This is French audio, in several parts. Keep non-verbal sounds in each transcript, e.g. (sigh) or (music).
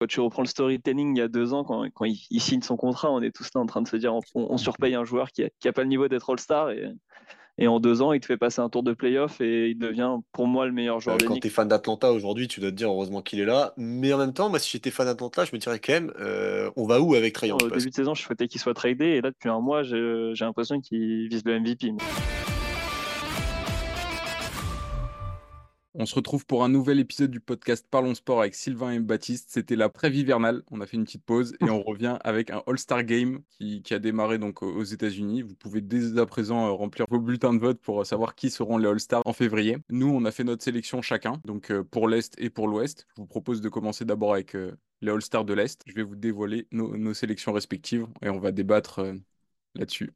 Quand tu reprends le storytelling il y a deux ans, quand, quand il, signe son contrat, on est tous là en train de se dire on, on surpaye un joueur qui n'a pas le niveau d'être All-Star et, et en deux ans, il te fait passer un tour de playoff et il devient pour moi le meilleur joueur Euh, quand tu es fan d'Atlanta aujourd'hui, tu dois te dire heureusement qu'il est là. Mais en même temps, moi, si j'étais fan d'Atlanta, je me dirais quand même, euh, on va où avec Trae Au début de saison, je souhaitais qu'il soit tradé et là, depuis un mois, j'ai j'ai l'impression qu'il vise le MVP. On se retrouve pour un nouvel épisode du podcast Parlons Sport avec Sylvain et Baptiste. C'était la trêve hivernale. On a fait une petite pause et on (laughs) revient avec un All-Star Game qui, qui a démarré donc aux États-Unis. Vous pouvez dès à présent euh, remplir vos bulletins de vote pour savoir qui seront les All-Stars en février. Nous, on a fait notre sélection chacun, donc euh, pour l'Est et pour l'Ouest. Je vous propose de commencer d'abord avec euh, les All-Stars de l'Est. Je vais vous dévoiler nos, nos sélections respectives et on va débattre euh, là-dessus.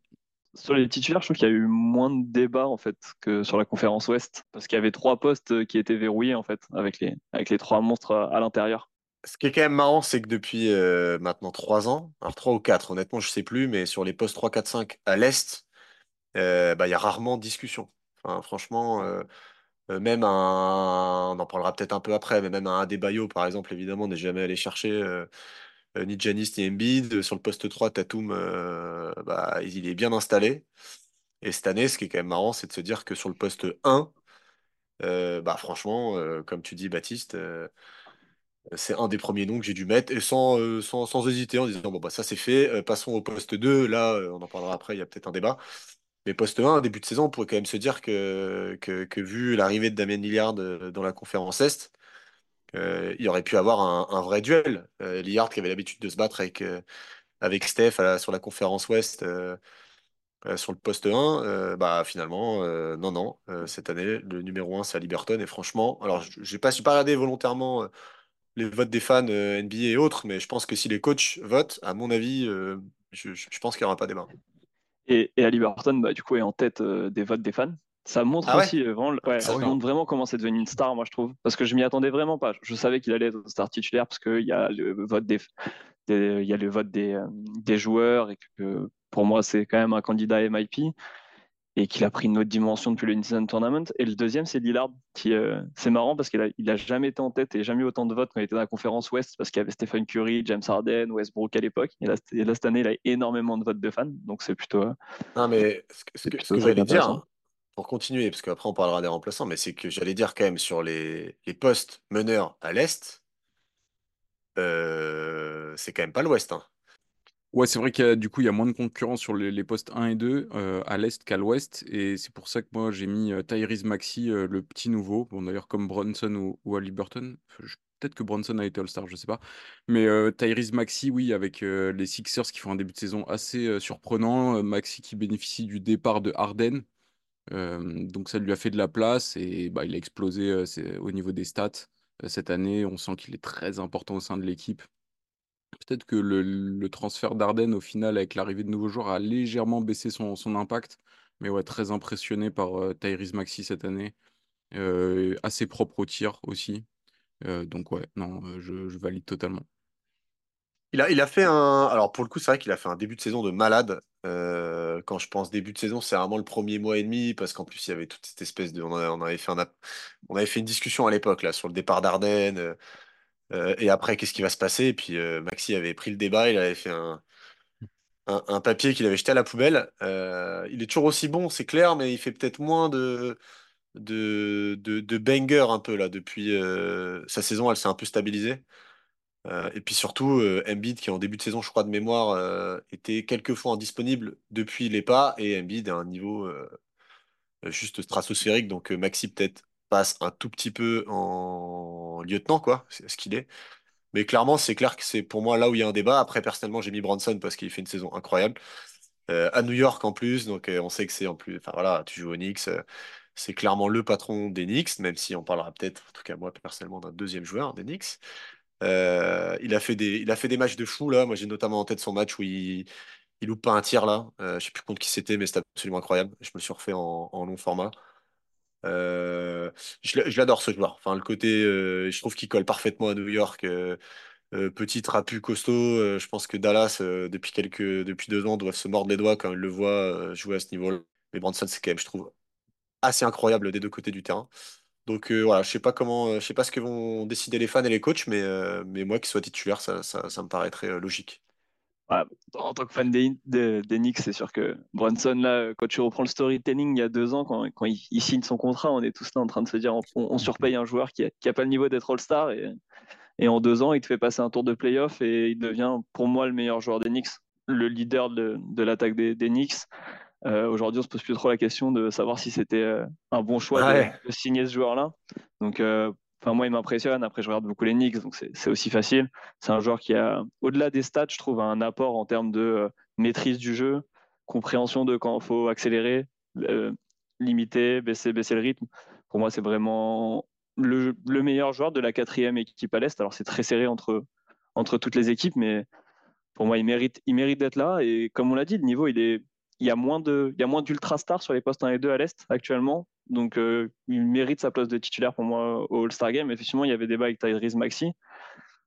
Sur les titulaires, je trouve qu'il y a eu moins de débats en fait que sur la conférence Ouest parce qu'il y avait trois postes qui étaient verrouillés en fait avec les, avec les trois monstres à, l'intérieur. Ce qui est quand même marrant, c'est que depuis euh, maintenant trois ans, alors trois ou quatre, honnêtement, je sais plus, mais sur les postes 3, 4, 5 à l'Est, euh, bah, il y a rarement discussion. Franchement, euh, euh, même un, on en parlera peut-être un peu après, mais même un Adebayo, par exemple, évidemment, n'est jamais allé chercher euh, euh, ni Giannis ni Embiid. Sur le poste 3, Tatum, euh, bah, il est bien installé. Et cette année, ce qui est quand même marrant, c'est de se dire que sur le poste 1, euh, bah, franchement, euh, comme tu dis, Baptiste, euh, c'est un des premiers noms que j'ai dû mettre, et sans, euh, hésiter, en disant, bon, bah, ça c'est fait, euh, passons au poste 2. Là, euh, on en parlera après, il y a peut-être un débat. Mais poste 1, début de saison, on pourrait quand même se dire que, que, vu l'arrivée de Damien Lillard euh, dans la conférence Est, euh, il aurait pu avoir un, vrai duel. Euh, Lillard qui avait l'habitude de se battre avec, euh, avec Steph à sur la conférence Ouest sur le poste 1, euh, bah finalement, non, non, cette année, le numéro 1, c'est Liberton. Et franchement, alors je n'ai pas, pas regardé volontairement les votes des fans NBA et autres, mais je pense que si les coachs votent, à mon avis, je, pense qu'il n'y aura pas débat. Et, et Ali Burton, bah, du coup, est en tête des votes des fans? Ça montre Ah ouais? aussi, euh, vraiment, ouais, ça montre vraiment comment c'est devenu une star, moi je trouve. Parce que je m'y attendais vraiment pas. Je savais qu'il allait être star titulaire parce qu'il y a le vote des, des- il y a le vote des, euh, des joueurs et que pour moi c'est quand même un candidat MIP et qu'il a pris une autre dimension depuis le In-Season Tournament. Et le deuxième, c'est Lillard, qui euh, c'est marrant parce qu'il a, il a jamais été en tête et jamais eu autant de votes quand il était dans la conférence Ouest parce qu'il y avait Stephen Curry, James Harden, Westbrook à l'époque. Et là, et là, cette année, il a énormément de votes de fans, donc c'est plutôt, euh, Non, mais ce que, ce c'est que, ce que j'allais dire, hein, pour continuer, parce qu'après on parlera des remplaçants, mais c'est que j'allais dire quand même sur les, les postes meneurs à l'Est, euh, c'est quand même pas l'Ouest. hein. Ouais, c'est vrai qu'il y a, du coup, il y a moins de concurrence sur les, les postes 1 et 2 euh, à l'Est qu'à l'Ouest. Et c'est pour ça que moi, j'ai mis euh, Tyrese euh, le petit nouveau. Bon, d'ailleurs, comme Bronson ou, ou je- Peut-être que Bronson a été All-Star, je sais pas. Mais Tyrese Maxey, oui, avec les Sixers qui font un début de saison assez surprenant. Maxey qui bénéficie du départ de Harden. Donc ça lui a fait de la place et bah, il a explosé au niveau des stats. Cette année, on sent qu'il est très important au sein de l'équipe. Peut-être que le, transfert d'Arden, au final, avec l'arrivée de nouveaux joueurs, a légèrement baissé son, impact. Mais ouais, très impressionné par euh, Tyrese Maxey cette année. Assez propre au tir aussi. Donc ouais, non, je, je valide totalement. Il a, fait un. Alors pour le coup, c'est vrai qu'il a fait un début de saison de malade. Euh, quand je pense début de saison, c'est vraiment le premier mois et demi, parce qu'en plus, il y avait toute cette espèce de. On, avait fait une discussion à l'époque sur le départ d'Arden. euh, euh, et après, qu'est-ce qui va se passer? Et puis Maxi avait pris le débat, il avait fait un, papier qu'il avait jeté à la poubelle. Il est toujours aussi bon, c'est clair, mais il fait peut-être moins de, de, banger un peu là depuis sa saison, elle s'est un peu stabilisée. Euh, et puis surtout, euh, Embiid, qui en début de saison, je crois, de mémoire, euh, était quelques fois indisponible depuis les pas, et Embiid à un niveau euh, juste stratosphérique, donc Maxi peut-être passe un tout petit peu en lieutenant, quoi, c'est ce qu'il est. Mais clairement, c'est clair que c'est pour moi là où il y a un débat. Après, personnellement, j'ai mis Bronson parce qu'il fait une saison incroyable. À New York en plus, donc on sait que c'est en plus, enfin voilà, tu joues aux Knicks, c'est clairement le patron des Knicks, même si on parlera peut-être, en tout cas moi personnellement, d'un deuxième joueur des Knicks. Euh, il a fait des, il a fait des matchs de fou là. Moi, j'ai notamment en tête son match où il, il loupe pas un tir là. Euh, je sais plus contre qui c'était, mais c'était absolument incroyable. Je me suis refait en, long format. Euh, je l'a- je l'adore ce joueur. Enfin, le côté, euh, je trouve qu'il colle parfaitement à New York. Petit trapu costaud. Je pense que Dallas, depuis quelques, depuis deux ans, doivent se mordre les doigts quand ils le voient jouer à ce niveau-là. Mais Branson, c'est quand même, je trouve, assez incroyable des deux côtés du terrain. Donc voilà, je sais pas comment, je sais pas ce que vont décider les fans et les coachs, mais, mais moi qui soit titulaire, ça, ça, me paraîtrait logique. en tant que fan des, Knicks, c'est sûr que Brunson, là, quand tu reprends le storytelling il y a deux ans, quand, il, signe son contrat, on est tous là en train de se dire on, surpaye un joueur qui n'a pas le niveau d'être All-Star et, et en deux ans, il te fait passer un tour de playoff et il devient pour moi le meilleur joueur des Knicks, le leader de, de l'attaque des, des, Knicks. Euh, Aujourd'hui, on se pose plus trop la question de savoir si c'était euh, un bon choix de, signer ce joueur-là. Donc, euh, enfin moi, il m'impressionne. Après, je regarde beaucoup les Knicks, donc c'est aussi facile. C'est un joueur qui a, au-delà des stats, je trouve un apport en termes de maîtrise du jeu, compréhension de quand il faut accélérer, limiter, baisser, baisser le rythme. Pour moi, c'est vraiment le, meilleur joueur de la quatrième équipe à l'Est. Alors c'est très serré entre, entre toutes les équipes, mais pour moi, il mérite, il mérite d'être là. Et comme on l'a dit, le niveau, il est, il y a moins d'ultra stars sur les postes 1 et 2 à l'Est actuellement. Donc euh, il mérite sa place de titulaire pour moi au All-Star Game. Effectivement, il y avait débat avec Tyrese Maxi.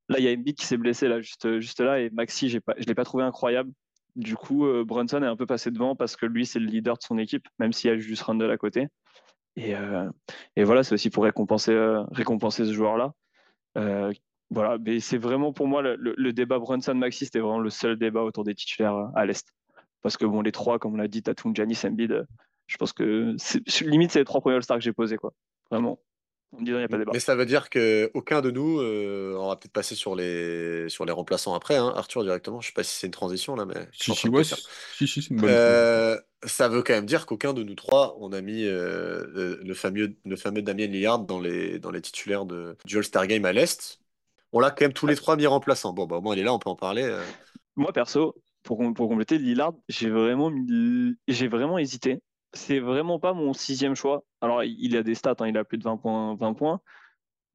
Là, il y a Embiid qui s'est blessé là, juste, juste là. Et Maxi, je ne l'ai pas trouvé incroyable. Du coup, euh, Brunson est un peu passé devant parce que lui, c'est le leader de son équipe, même s'il y a juste Randall à côté. Euh, et, voilà, c'est aussi pour récompenser, ce joueur-là. Voilà, mais c'est vraiment pour moi le, débat Brunson-Maxi, c'était vraiment le seul débat autour des titulaires à l'Est. Parce que bon, les trois, comme on l'a dit, Tatum, Giannis, Embiid, je pense que limite, c'est les trois premiers All-Stars que j'ai posés, quoi. Vraiment. Mais ça veut dire qu'aucun de nous, euh, on va peut-être passer sur les, sur les remplaçants après, hein, Arthur directement. Je sais pas si c'est une transition là, mais. Si, si, ouais, si, si, c'est une bonne euh, Ça veut quand même dire qu'aucun de nous trois, on a mis euh, le, fameux, le fameux Damien Lillard dans les, dans les titulaires de, du All-Star Game à l'Est. On l'a quand même tous les trois mis remplaçants. Bon, bah, au moins, il est là, on peut en parler. Moi, perso, pour, pour compléter, Lillard, j'ai vraiment, j'ai vraiment hésité c'est vraiment pas mon sixième choix. Alors, il a des stats, hein, il a plus de 20 points, 20 points.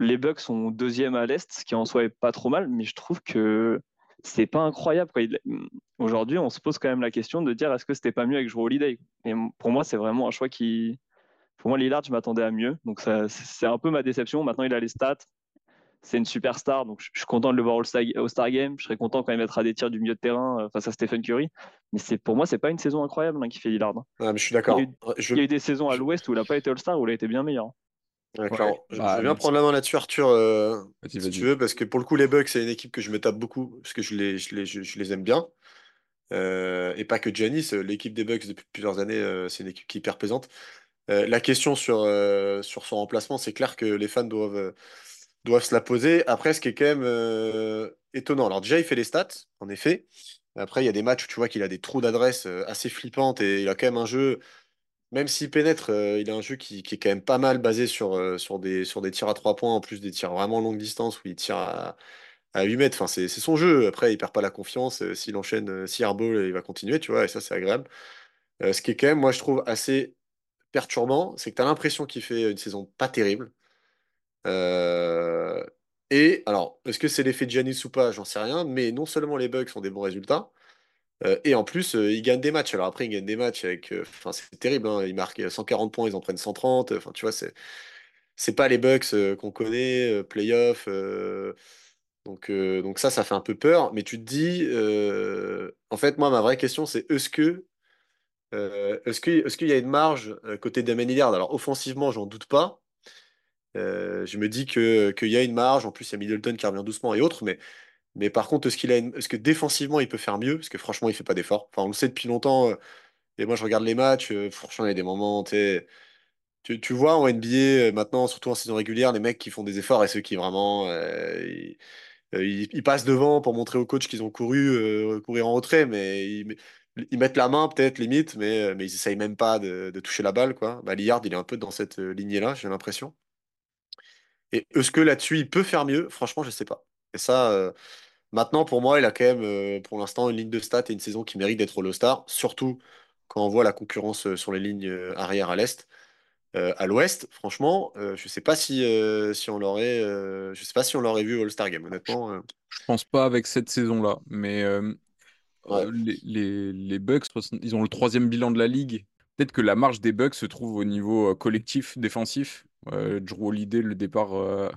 Les Bucks sont deuxième à l'Est, ce qui en soi est pas trop mal, mais je trouve que c'est pas incroyable. Aujourd'hui, on se pose quand même la question de dire est-ce que c'était pas mieux avec Drew Holiday? Et pour moi, c'est vraiment un choix qui. Pour moi, Lillard, je m'attendais à mieux. Donc, c'est un peu ma déception. Maintenant, il a les stats c'est une superstar, donc je suis content de le voir au Star, Game. Je serais content quand il mettra des tirs du milieu de terrain euh, face à Stephen Curry. Mais c'est pour moi, c'est pas une saison incroyable hein, qui fait Lillard. Hein. mais je suis d'accord. Il, y a eu des saisons à l'Ouest où il n'a pas été All-Star, où il a été bien meilleur. je, bah, vais bien prendre la main là-dessus, Arthur, euh, si tu veux, parce que pour le coup, les Bucks, c'est une équipe que je me tape beaucoup, parce que je les, je les, je, les aime bien. Euh, et pas que Giannis, l'équipe des Bucks depuis plusieurs années, c'est une équipe qui est hyper pesante. la question sur, sur son remplacement, c'est clair que les fans doivent doivent se la poser. Après, ce qui est quand même euh, étonnant. Alors, déjà, il fait les stats, en effet. Après, il y a des matchs où tu vois qu'il a des trous d'adresse euh, assez flippantes et il a quand même un jeu, même s'il pénètre, euh, il a un jeu qui, est quand même pas mal basé sur, des, tirs à 3 points, en plus des tirs vraiment longue distance où il tire à, à 8 mètres. Enfin, c'est son jeu. Après, il perd pas la confiance. S'il enchaîne, si airball, il va continuer, tu vois, et ça, c'est agréable. ce qui est quand même, moi, je trouve assez perturbant, c'est que tu as l'impression qu'il fait une saison pas terrible. Euh, et alors, est-ce que c'est l'effet de Giannis ou pas? J'en sais rien. Mais non seulement les Bucks ont des bons résultats, euh, et en plus, euh, ils gagnent des matchs. Alors après, ils gagnent des matchs avec. Enfin, c'est terrible. Hein, ils marquent 140 points, ils en prennent 130. Enfin, tu vois, c'est c'est pas les Bucks qu'on connaît, playoff. donc, donc ça, ça fait un peu peur. Mais tu te dis, en fait, moi, ma vraie question, c'est est-ce qu'il y a une marge côté Damien Lillard? Alors, offensivement, j'en doute pas. Euh, je me dis qu'il y a une marge. En plus, il y a Middleton qui revient doucement et autres. Mais, mais par contre, est-ce qu'il a est-ce que défensivement, il peut faire mieux? Parce que franchement, il fait pas d'efforts. Enfin, on le sait depuis longtemps. Euh, et moi, je regarde les matchs. Euh, franchement, il y a des moments. Tu, tu vois en NBA, maintenant, surtout en saison régulière, les mecs qui font des efforts et ceux qui vraiment. ils, passent devant pour montrer au coach qu'ils ont couru, courir en retrait, mais ils, mettent la main peut-être limite, mais, mais ils essayent même pas de, de toucher la balle. Quoi. Bah, Lillard, il est un peu dans cette lignée-là, j'ai l'impression. Et est-ce que là-dessus, il peut faire mieux? Franchement, je sais pas. Et ça, euh, maintenant, pour moi, il a quand même, euh, pour l'instant, une ligne de stats et une saison qui mérite d'être All-Star, surtout quand on voit la concurrence euh, sur les lignes arrière à l'Est. à l'Ouest, franchement, je sais pas si, si on l'aurait, je sais pas si on l'aurait vu All-Star Game, honnêtement. Je pense pas avec cette saison-là, mais les, les, les Bucks, ils ont le troisième bilan de la ligue. Peut-être que la marge des Bucks se trouve au niveau collectif défensif euh, Drew Holiday, le départ euh,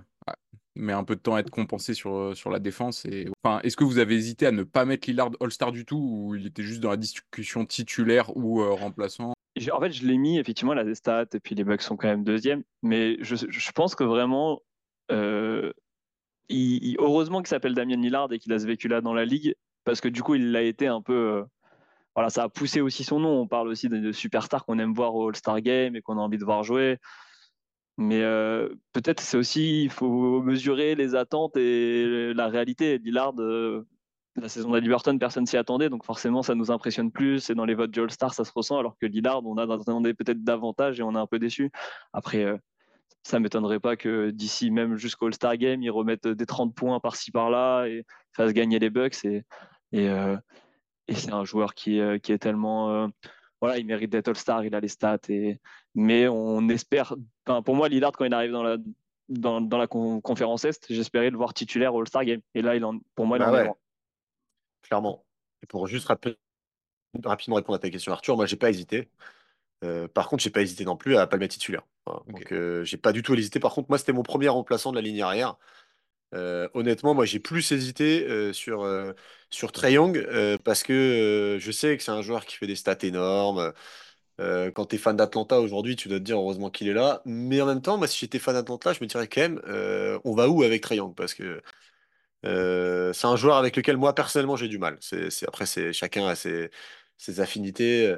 met un peu de temps à être compensé sur, euh, sur la défense. Et... Est-ce que vous avez hésité à ne pas mettre Lillard All-Star du tout ou il était juste dans la discussion titulaire ou remplaçant? En fait, je l'ai mis, effectivement, il a des stats, et puis les Bucks sont quand même deuxième, mais je, je pense que vraiment, euh, heureusement qu'il s'appelle Damien Lillard et qu'il a ce vécu-là dans la ligue, parce que du coup, il a été un peu. Euh, voilà, ça a poussé aussi son nom. On parle aussi de superstars qu'on aime voir au All-Star Game et qu'on a envie de voir jouer. Mais euh, peut-être c'est aussi, il faut mesurer les attentes et la réalité. Lillard, la saison d'Aliberton, personne s'y attendait, donc forcément ça nous impressionne plus. Et dans les votes du All-Star, ça se ressent, alors que Lillard, on attendait peut-être davantage et on est un peu déçu. Après, euh, ça m'étonnerait pas que d'ici même jusqu'au All-Star Game, ils remettent des 30 points par-ci par-là et fassent gagner les Bucks. Et, et, euh, et c'est un joueur qui, euh, qui est tellement. voilà, il mérite d'être All-Star, il a les stats. Et, mais on espère. pour moi, Lillard, quand il arrive dans la, dans, dans la conférence Est, j'espérais le voir titulaire au All-Star Game. Et là, il en, pour moi, il bah en ouais. est clairement. Et pour juste rapidement répondre à ta question, Arthur, moi, j'ai pas hésité. Euh, par contre, j'ai pas hésité non plus à pas le mettre titulaire. Voilà. Ok. Donc, euh, j'ai pas du tout hésité. Par contre, moi, c'était mon premier remplaçant de la ligne arrière. Euh, honnêtement, moi, j'ai plus hésité euh, sur, euh, sur Trae Young euh, parce que euh, je sais que c'est un joueur qui fait des stats énormes. Euh, quand tu es fan d'Atlanta aujourd'hui, tu dois te dire heureusement qu'il est là. Mais en même temps, moi, si j'étais fan d'Atlanta, je me dirais quand même, euh, on va où avec Trae Young? Parce que euh, c'est un joueur avec lequel moi personnellement j'ai du mal. C'est, après, chacun a ses, affinités.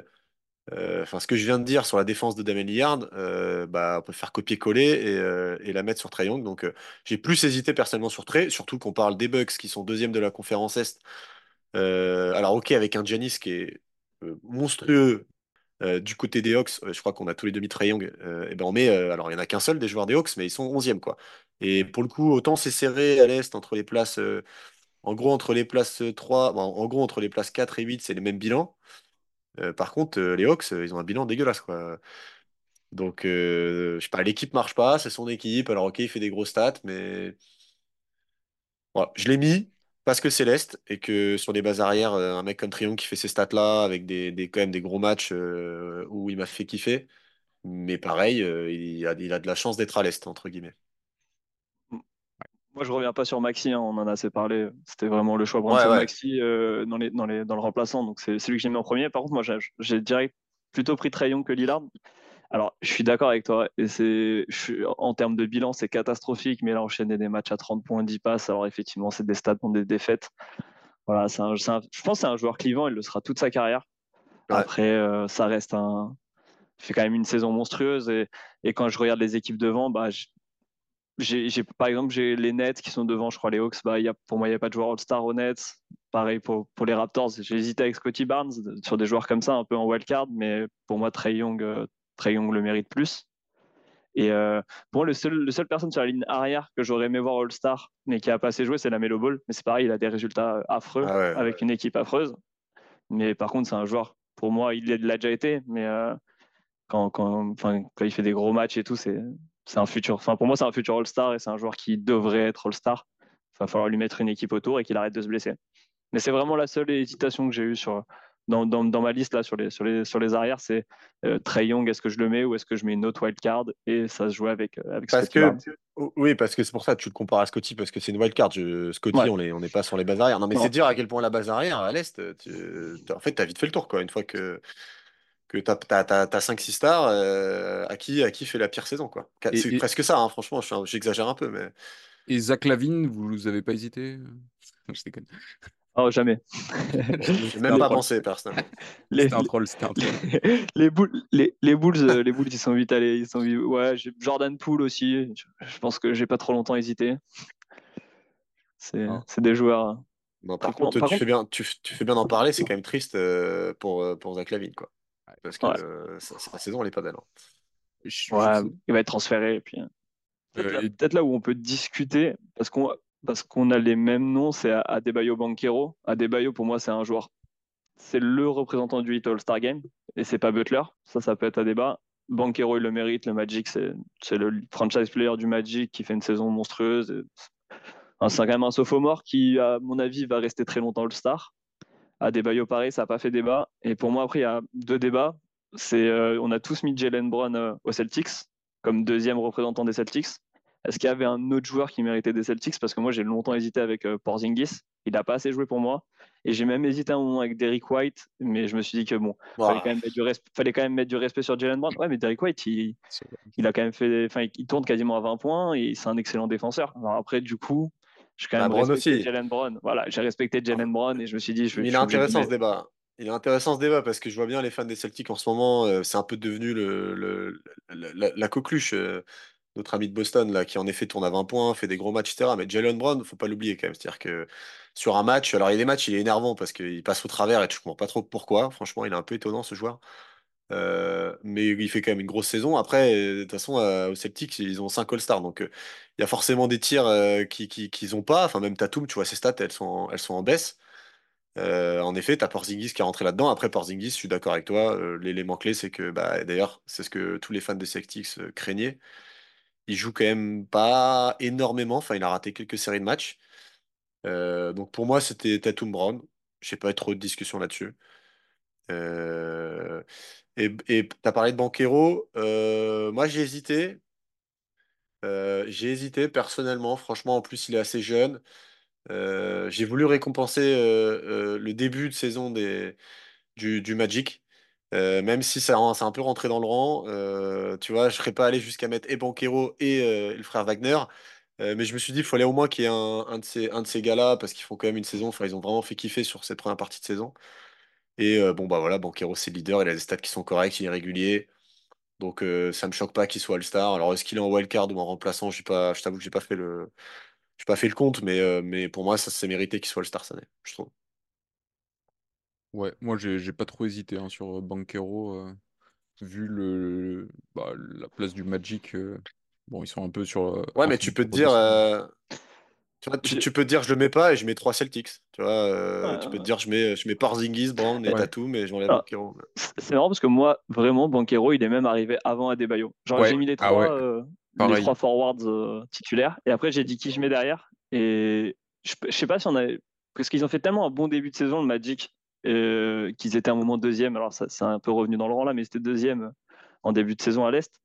Enfin, ce que je viens de dire sur la défense de Damien Lillard, bah, on peut faire copier-coller et, la mettre sur Trae Young. Donc, j'ai plus hésité personnellement sur Trae, surtout qu'on parle des Bucks qui sont deuxième de la conférence Est. Alors, ok, avec un Giannis qui est monstrueux. Euh, du côté des Hawks, euh, je crois qu'on a tous les demi Trae Young. euh, et ben on met, euh, alors il n'y en a qu'un seul des joueurs des Hawks, mais ils sont 11e quoi. Et pour le coup, autant c'est serré à l'Est entre les places, en gros, entre les places 3, bon, en gros, entre les places 4 et 8, c'est les mêmes bilans. Par contre, les Hawks, ils ont un bilan dégueulasse, quoi. Donc, je sais pas, l'équipe marche pas, c'est son équipe. Alors, ok, il fait des gros stats, mais voilà. Je l'ai mis parce que c'est l'Est et que sur les bases arrières, euh, un mec comme Trion qui fait ces stats-là avec des, des- quand même des gros matchs euh, où il m'a fait kiffer. Mais pareil, euh, il a, il a de la chance d'être à l'Est, entre guillemets. Moi, je reviens pas sur Maxi, hein, on en a assez parlé. C'était vraiment le choix Ouais, ouais. Maxi euh, dans, les, dans, les, dans le remplaçant. Donc, c'est c'est lui que j'ai mis en premier. Par contre, moi, j'ai- direct plutôt pris Trae Young que Lillard. Alors, je suis d'accord avec toi. Et c'est, en termes de bilan, c'est catastrophique. Mais là, enchaîner des matchs à 30 points, 10 passes. Alors, effectivement, c'est des stats dans des défaites. Voilà, c'est un- c'est un- je pense que c'est un joueur clivant. Il le sera toute sa carrière. Ouais. Après, euh, ça reste un. Il fait quand même une saison monstrueuse. Et, et quand je regarde les équipes devant, bah, j'ai, j'ai- par exemple, j'ai les Nets qui sont devant, je crois, les Hawks. Bah, y a, pour moi, il n'y a pas de joueur All-Star aux Nets. Pareil pour, pour les Raptors. J'ai hésité avec Scotty Barnes sur des joueurs comme ça, un peu en wildcard. Mais pour moi, Trey Young, euh, Trae Young le mérite plus. Et euh, pour moi, le seul, le seul personne sur la ligne arrière que j'aurais aimé voir All-Star, mais qui a pas assez joué, c'est la Melo Ball. Mais c'est pareil, il a des résultats affreux Ah ouais, avec une équipe affreuse. Mais par contre, c'est un joueur, pour moi, il l'a déjà été. Mais euh, quand, quand, quand il fait des gros matchs et tout, c'est c'est un futur. Enfin, pour moi, c'est un futur All-Star et c'est un joueur qui devrait être All-Star. Il va falloir lui mettre une équipe autour et qu'il arrête de se blesser. Mais c'est vraiment la seule hésitation que j'ai eue sur, dans, dans, dans, ma liste là, sur, les, sur, les, sur les arrières. C'est euh, Trey Young, est-ce que je le mets ou est-ce que je mets une autre wildcard? Et ça se jouait avec, euh, avec Parce Scotty que, Barnes. oui, parce que c'est pour ça que tu le compares à Scotty, parce que c'est une wildcard. Je- Scotty, Ouais. on n'est on n'est pas sur les bases arrières. Non, mais c'est dire à quel point la base arrière, à l'Est, en fait, tu as vite fait le tour, quoi. Une fois que, que tu as, 5-6 stars, euh, à, qui, à qui fait la pire saison, quoi. C'est et- presque ça, hein, franchement, j'exagère un peu, mais. Et Zach Lavine, vous avez pas hésité? Je déconne. Oh, jamais. J'ai même pas pensé, personnellement. (laughs) les, C'était un troll, c'était un troll. (laughs) les, les Bulls, les, les Bulls, euh, les Bulls, ils sont vite allés. Ils sont vite- Ouais, j'ai Jordan Poole aussi. Je, je pense que j'ai pas trop longtemps hésité. C'est c'est des joueurs. hein. Non, par Par contre- contre, par tu, contre- fais bien, tu, tu fais bien d'en parler, c'est quand même triste euh, pour, euh, pour Zach Lavine, quoi. Parce que Ouais. euh, sa, sa saison, elle est pas belle. hein. Je- Ouais, je- il va être transféré. et Puis, euh, peut-être Euh, là, là où on peut discuter, parce qu'on parce qu'on a les mêmes noms, c'est Adebayo Banquero. Adebayo, pour moi, c'est un joueur. C'est le représentant du Hit All-Star Game, et c'est pas Butler. Ça, ça peut être à débat. Banquero, il le mérite. Le Magic, c'est le franchise player du Magic qui fait une saison monstrueuse. C'est quand même un sophomore qui, à mon avis, va rester très longtemps All-Star. Adebayo, pareil, ça n'a pas fait débat. Et pour moi, après, il y a deux débats. Euh, on a tous mis Jalen Brown euh, aux Celtics comme deuxième représentant des Celtics. Est-ce qu'il y avait un autre joueur qui méritait des Celtics? Parce que moi, j'ai longtemps hésité avec Porzingis. Il n'a pas assez joué pour moi. Et j'ai même hésité un moment avec Derrick White, mais je me suis dit que bon, il fallait, quand même mettre du respect, fallait quand même mettre du respect sur Jalen Brown. Ouais, mais Derrick White, il, il a quand même fait, enfin, il tourne quasiment à 20 points et c'est un excellent défenseur. Alors après, du coup, j'ai quand même respecté Jalen Brown. Voilà, j'ai respecté Jalen Brown et je me suis dit, je, Il est intéressant ce débat. Il est intéressant ce débat parce que je vois bien les fans des Celtics en ce moment, euh, c'est un peu devenu le, le la, coqueluche. Euh, notre ami de Boston, là, qui en effet tourne à 20 points, fait des gros matchs, etc. Mais Jalen Brown, faut pas l'oublier quand même. C'est-à-dire que sur un match, alors il y a des matchs, il est énervant parce qu'il passe au travers et je comprends pas trop pourquoi. Franchement, il est un peu étonnant ce joueur. Euh, mais il fait quand même une grosse saison. Après, de toute façon, euh, aux Celtics, ils ont 5 All-Stars. Donc, euh, il y a forcément des tirs qu'ils qui, n'ont pas. Enfin, même Tatum, tu vois, ses stats, elles sont en, elles sont en baisse. en effet, tu as Porzingis qui est rentré là-dedans. Après, Porzingis, je suis d'accord avec toi. L'élément clé, c'est que, bah, d'ailleurs, c'est ce que tous les fans des Celtics craignaient il joue quand même pas énormément. Enfin, il a raté quelques séries de matchs. Euh, donc pour moi, c'était Tatum Brown. Je sais pas trop de discussion là-dessus. Euh, et tu as parlé de Banquero. Euh, moi, j'ai hésité. j'ai hésité personnellement. Franchement, en plus, il est assez jeune. j'ai voulu récompenser le début de saison des, du, du Magic. Euh, même si ça, c'est un peu rentré dans le rang, euh, tu vois, je serais pas allé jusqu'à mettre et Banquero et, euh, le frère Wagner. mais je me suis dit, il fallait au moins qu'il y ait un, de ces, un de ces gars-là, parce qu'ils font quand même une saison, enfin, ils ont vraiment fait kiffer sur cette première partie de saison. Et bon, bah voilà, Banquero, c'est le leader, il a des stats qui sont corrects, il est régulier. Donc ça me choque pas qu'il soit All-Star. Alors est-ce qu'il est en wildcard ou en remplaçant? Je t'avoue que j'ai pas le, pas fait le compte, mais, mais pour moi, ça s'est mérité qu'il soit All-Star cette année, je trouve. Ouais, moi j'ai pas trop hésité hein, sur Banquero, euh, vu le, bah, la place du Magic. Euh, bon, ils sont un peu sur. Euh, ouais, mais tu peux te dire, tu, vois, tu, peux te dire, je le mets pas et je mets trois Celtics. Tu vois, tu peux te dire, je mets, je mets Porzingis, Brown et Tatum, mais j'enlève ah, Banquero. C'est marrant parce que moi, vraiment, Banquero, il est même arrivé avant Adebayo. Genre, j'ai mis les ah trois, les trois forwards titulaires et après, j'ai dit qui je mets derrière. Et je, je sais pas si on a. Parce qu'ils ont fait tellement un bon début de saison, le Magic, euh, qu'ils étaient un moment deuxième. Alors, ça, c'est un peu revenu dans le rang là, mais c'était deuxième en début de saison à l'Est.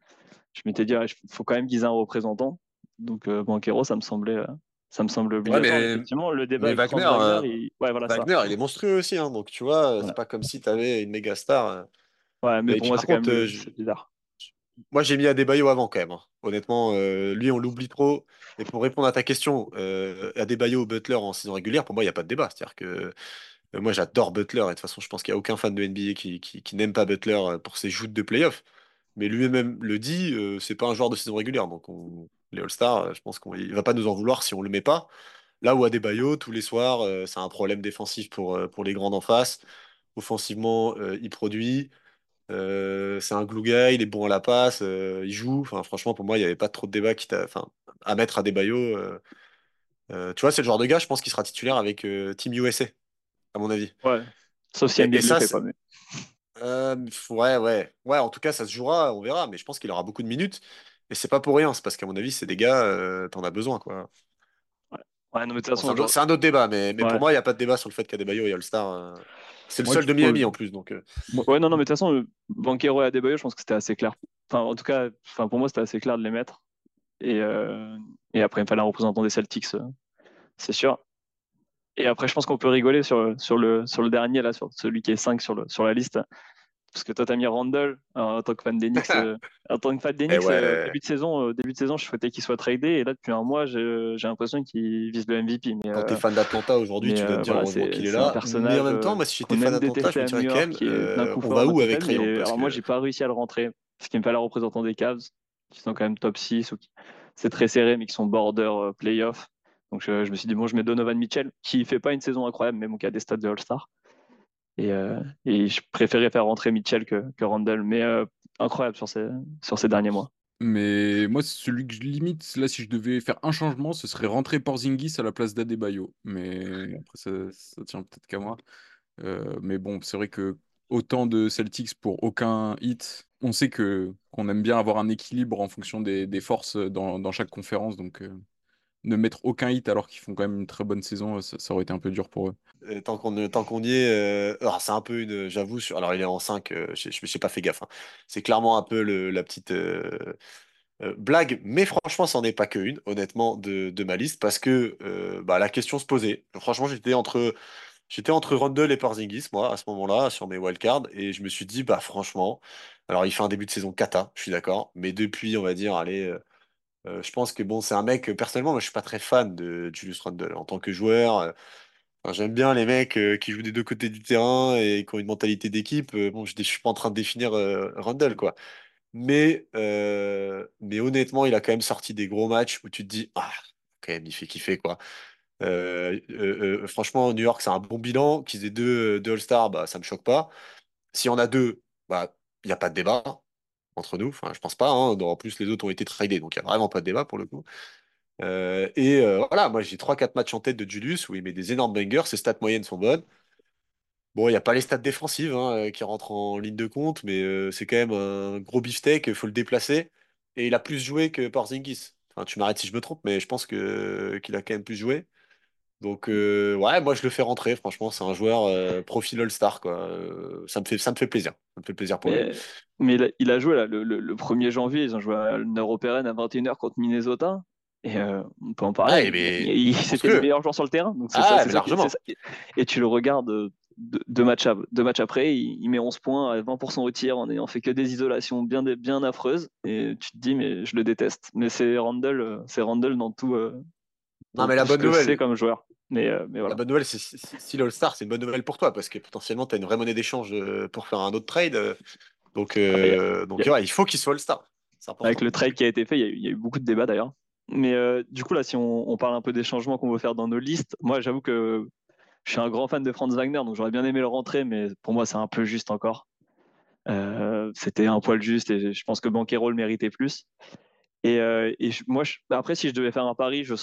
Je m'étais dit, il faut quand même qu'ils aient un représentant. Donc, euh, Banquero, ça me semblait. Euh, ça me semble obligatoire. Effectivement, le débat Wagner, Wagner, il... Ouais, voilà, Wagner il est monstrueux aussi. Hein, donc, tu vois, c'est pas comme si tu avais une méga star. Ouais, mais pour moi, c'est quand même bizarre. Moi, j'ai mis Adebayo avant quand même. Hein. Honnêtement, lui, on l'oublie trop. Et pour répondre à ta question, Adebayo ou Butler en saison régulière, pour moi, il n'y a pas de débat. C'est-à-dire que euh, moi, j'adore Butler. Et de toute façon, je pense qu'il n'y a aucun fan de NBA qui, n'aime pas Butler euh, pour ses joutes de playoff. Mais lui-même le dit, euh, c'est pas un joueur de saison régulière. Donc, les All-Stars, je pense qu'il ne va pas nous en vouloir si on ne le met pas. Là où Adebayo, tous les soirs, c'est un problème défensif pour, pour les grands en face. Offensivement, il produit. c'est un glue guy, il est bon à la passe, il joue. Enfin, franchement, pour moi, il n'y avait pas trop de débat qui enfin, à mettre à Debayo. tu vois, c'est le genre de gars, je pense, qui sera titulaire avec Team USA à mon avis. Ouais. Sauf si NBA le fait pas. Mais... Euh, ouais, ouais. Ouais, en tout cas, ça se jouera, on verra. Mais je pense qu'il aura beaucoup de minutes. Et c'est pas pour rien. C'est parce qu'à mon avis, c'est des gars, euh, t'en as besoin, quoi. Ouais, non, mais de toute façon, c'est un, autre débat. Mais, mais pour moi, il n'y a pas de débat sur le fait qu'Adebayo et All-Star. Euh, c'est le seul de Miami en plus. Donc, Ouais, non, non, mais de toute façon, Banquero et Adebayo, je pense que c'était assez clair. Enfin, en tout cas, enfin, pour moi, c'était assez clair de les mettre. Et, et après, il fallait un représentant des Celtics, c'est sûr. Et après, je pense qu'on peut rigoler sur, sur, le, sur le dernier, là, sur celui qui est 5 sur, le, sur la liste. Parce que toi, t'as mis Randall en tant que fan d'Enix. Euh, en tant que fan d'Enix, (laughs) euh, début, de saison, euh, début de saison, je souhaitais qu'il soit tradé. Et là, depuis un mois, j'ai l'impression qu'il vise le MVP. Mais, Quand t'es fan d'Atlanta aujourd'hui, tu dois te dire voilà, qu'il est, là. mais en même temps, moi, si j'étais fan d'Atlanta, je me dirais quand même, on va où avec Trayon Alors, moi, j'ai pas réussi à le rentrer. Parce qu'il me fallait un représentant des Cavs, qui sont quand même top 6. Ou qui... C'est très serré, mais qui sont border playoff. Donc je, me suis dit, bon, je mets Donovan Mitchell, qui fait pas une saison incroyable, mais bon, qui a des stats de All-Star. Et, euh, et, je préférais faire rentrer Mitchell que, que Randall, mais euh, incroyable sur ces, sur ces derniers mois. Mais moi, celui que je limite, là, si je devais faire un changement, ce serait rentrer Porzingis à la place d'Adebayo. Mais après, ça, ça tient peut-être qu'à moi. Euh, mais bon, c'est vrai que autant de Celtics pour aucun hit, on sait que qu'on aime bien avoir un équilibre en fonction des, des forces dans, dans, chaque conférence. Donc, ne mettre aucun hit alors qu'ils font quand même une très bonne saison, ça, aurait été un peu dur pour eux. tant qu'on tant qu'on y est, euh, c'est un peu une, j'avoue, alors il est en 5, euh, je n'ai pas fait gaffe. Hein. C'est clairement un peu la petite, euh, Euh, blague, mais franchement, ça n'en est pas qu'une, honnêtement, de, de ma liste, parce que euh, bah, la question se posait. Franchement, j'étais entre, j'étais entre Rundle et Porzingis, moi, à ce moment-là, sur mes wildcards, et je me suis dit, bah franchement, alors il fait un début de saison cata, je suis d'accord, mais depuis, on va dire, allez, euh, euh, je pense que bon, c'est un mec, personnellement, moi, je suis pas très fan de Julius Rundle en tant que joueur. euh, j'aime bien les mecs euh, qui jouent des deux côtés du terrain et qui ont une mentalité d'équipe. Euh, bon, je, je suis pas en train de définir euh, Rundle, quoi. Mais, euh, honnêtement, il a quand même sorti des gros matchs où tu te dis, ah, quand même, il fait kiffer, quoi. Euh, euh, euh, franchement, New York, c'est un bon bilan. Qu'ils aient deux, All-Stars, bah, ça me choque pas. Si on a deux, bah, il n'y a pas de débat entre nous. Enfin, je pense pas. hein. En plus, les autres ont été tradés, donc il n'y a vraiment pas de débat pour le coup. Euh, et euh, voilà, moi j'ai trois quatre matchs en tête de Julius où il met des énormes bangers. Ses stats moyennes sont bonnes. Bon, il n'y a pas les stats défensives hein, euh, qui rentrent en ligne de compte, mais c'est quand même un gros beefsteak, il faut le déplacer. Et il a plus joué que Porzingis. Enfin, tu m'arrêtes si je me trompe, mais je pense qu'il a quand même plus joué. Donc, euh, ouais, moi je le fais rentrer, franchement, c'est un joueur euh, profil All-Star, quoi. Euh, ça me fait, ça me fait plaisir. Ça me fait plaisir pour lui. Mais, mais il, a, il a joué là, le, le- le 1er janvier, ils ont joué à l'Européenne à 21h contre Minnesota. Et on peut en parler. Ah, mais C'était le meilleur joueur sur le terrain. Donc c'est Ah, ça, c'est mais largement. ça. Et tu le regardes deux, matchs, deux matchs après, il, il met 11 points à 20% au tir en ayant fait que des isolations bien, bien affreuses. Et tu te dis, mais je le déteste. Mais c'est Randall, c'est Randall dans tout, Non, mais la tout ce bonne nouvelle, c'est comme joueur. Mais, euh, mais La bonne nouvelle, c'est si, l'All-Star, c'est une bonne nouvelle pour toi, parce que potentiellement, tu as une vraie monnaie d'échange euh, pour faire un autre trade. euh, Donc, Ah, a- euh, donc il y a- ouais, il faut qu'il soit All-Star. Avec le trade qui a été fait, il y a eu, il y a eu beaucoup de débats d'ailleurs. Mais euh, du coup, là, si on, on parle un peu des changements qu'on veut faire dans nos listes, moi, j'avoue que je suis un grand fan de Franz Wagner, donc j'aurais bien aimé le rentrer, mais pour moi, c'est un peu juste encore. Euh, C'était un poil juste et je pense que Banquero le méritait plus. Et, euh, et je- moi, je- après, si je devais faire un pari, je,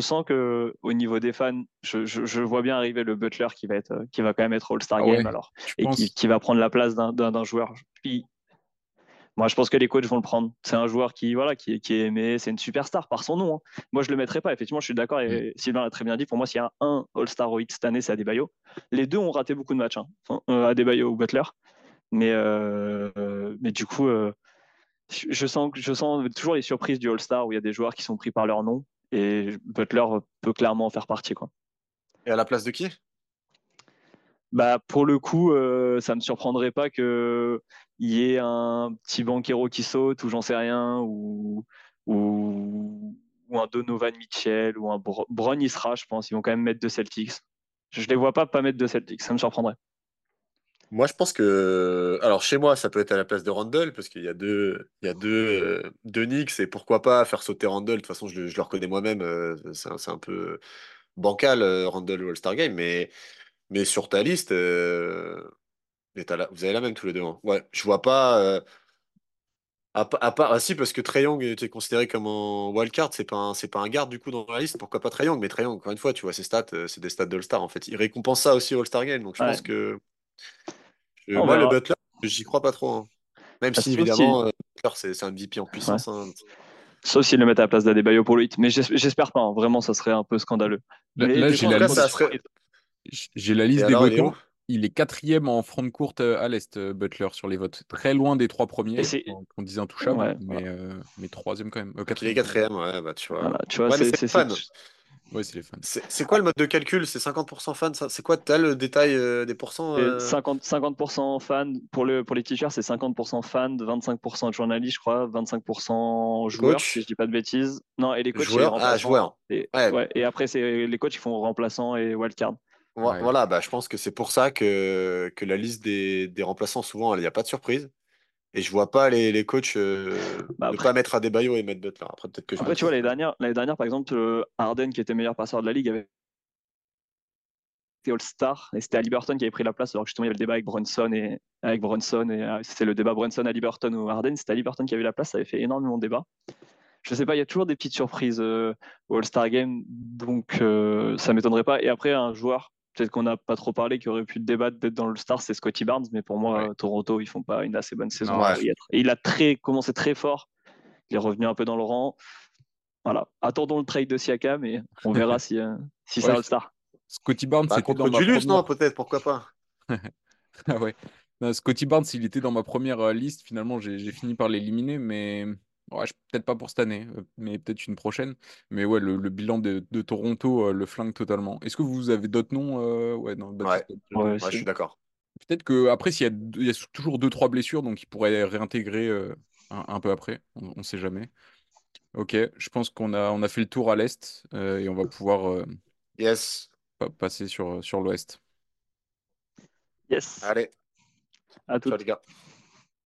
sens que au niveau des fans, je, vois bien arriver le Butler qui va être, euh, qui va quand même être All-Star Ah Game ouais, alors, et qui, va prendre la place d'un joueur. Puis, moi, je pense que les coachs vont le prendre. C'est un joueur qui, voilà, qui, est- qui est aimé, c'est une superstar par son nom. hein. Moi, je le mettrais pas. Effectivement, je suis d'accord. Et Sylvain l'a très bien dit. Pour moi, s'il y a un All-Star au hit cette année, c'est Adebayo. Les deux ont raté beaucoup de matchs, hein. Enfin, euh, Adebayo ou Butler. Mais, euh, mais du coup, euh, je sens, je sens toujours les surprises du All-Star où il y a des joueurs qui sont pris par leur nom. Et Butler peut clairement en faire partie. Quoi. Et à la place de qui? Bah, pour le coup, euh, ça me surprendrait pas qu'il y ait un petit banquero qui saute, ou j'en sais rien, ou, ou, ou un Donovan Mitchell, ou un Bro- Bron, il sera, je pense. Ils vont quand même mettre deux Celtics. Je ne les vois pas pas mettre deux Celtics, ça me surprendrait. Moi, je pense que. Alors, chez moi, ça peut être à la place de Randall, parce qu'il y a deux, il y a deux, euh, deux Knicks, et pourquoi pas faire sauter Randall. De toute façon, je, le je le reconnais moi-même, euh, c'est un, c'est un peu bancal, euh, Randall ou All-Star Game, mais, mais sur ta liste, euh, la- vous avez la même tous les deux. hein. Ouais, je vois pas. euh, À, à part, ah si, parce que Trae Young était considéré comme un wildcard, c'est pas un, c'est pas un garde du coup dans la liste, pourquoi pas Trae Young? Mais Trae Young, encore une fois, tu vois, ses stats, c'est des stats d'All-Star en fait. Il récompense ça aussi au All-Star Game, donc je Ouais. pense que On moi, le. Butler, j'y crois pas trop. hein. Même Ah, si évidemment, euh, Butler, c'est c'est un MVP en puissance. hein. Sauf s'ils le mettent à la place d'Adebayo pour le hit. Mais j'es- j'espère pas. hein. Vraiment, ça serait un peu scandaleux. Là, j'ai la serait-. J'ai Et liste des alors, il est votants. Il est quatrième en front de courte euh, à l'Est, euh, Butler, sur les votes. Très loin des trois premiers, qu'on disait intouchables, Ouais, mais, euh, mais troisième quand même. Euh, Donc, il est quatrième. quatrième, ouais, bah tu vois. Voilà, tu vois, Ouais, mais c'est- c'est c'est- Ouais, c'est les fans. C'est quoi le mode de calcul? C'est 50% fan, ça? C'est quoi? T'as le détail euh, des pourcents? Euh? 50, 50% fans, pour, le, pour les t-shirts, c'est 50% fans, 25% journalistes, je crois, 25% joueurs, Coach? si je dis pas de bêtises. Non, et les coachs, Joueurs? Ah, joueurs. Et, Ouais. ouais, et après, c'est les coachs qui font remplaçants et wildcard. Voilà, bah, je pense que c'est pour ça que, que la liste des, des remplaçants, souvent, il n'y a pas de surprise. Et je vois pas les, les coachs euh, Bah, ne pas mettre Adebayo et mettre Butler. Après, peut-être que je Après, me tu vois, l'année dernière, l'année dernière, par exemple, euh, Harden, qui était meilleur passeur de la ligue, avait été All-Star, et c'était Liberton qui avait pris la place, alors que justement, il y avait le débat avec Brunson, et, avec Brunson, et euh, c'était le débat Brunson à Liberton ou Harden, c'était Liberton qui avait la place, ça avait fait énormément de débat. Je sais pas, il y a toujours des petites surprises euh, au All-Star Game, donc euh, ça m'étonnerait pas. Et après, un joueur, peut-être qu'on n'a pas trop parlé, qui aurait pu débattre d'être dans l'All-Star, c'est Scotty Barnes, mais pour moi, Ouais. euh, Toronto, ils font pas une assez bonne saison Non, pour ouais. y être. Et il a très, commencé très fort, il est revenu un peu dans le rang. Voilà, attendons le trade de Siakam et on verra (laughs) si, euh, si c'est Ouais, un All-Star. Scotty Barnes, Bah, c'était contre dans ma Julius, première... non, peut-être, pourquoi pas. (laughs) Ah ouais. Non, Scotty Barnes, il était dans ma première euh, liste. Finalement, j'ai j'ai fini par l'éliminer, mais Ouais, peut-être pas pour cette année, euh, mais peut-être une prochaine. Mais ouais, le, le bilan de, de Toronto euh, le flingue totalement. Est-ce que vous avez d'autres noms euh, Ouais, non, Ouais. je suis d'accord. Peut-être que après, s'il y a, deux- il y a toujours deux trois blessures, donc il pourrait réintégrer euh, un, un peu après. On, on sait jamais. Ok, je pense qu'on a, on a fait le tour à l'est euh, et on va pouvoir euh, Yes. pa- passer sur, sur l'ouest. Yes. Allez, À ciao toutes. les gars.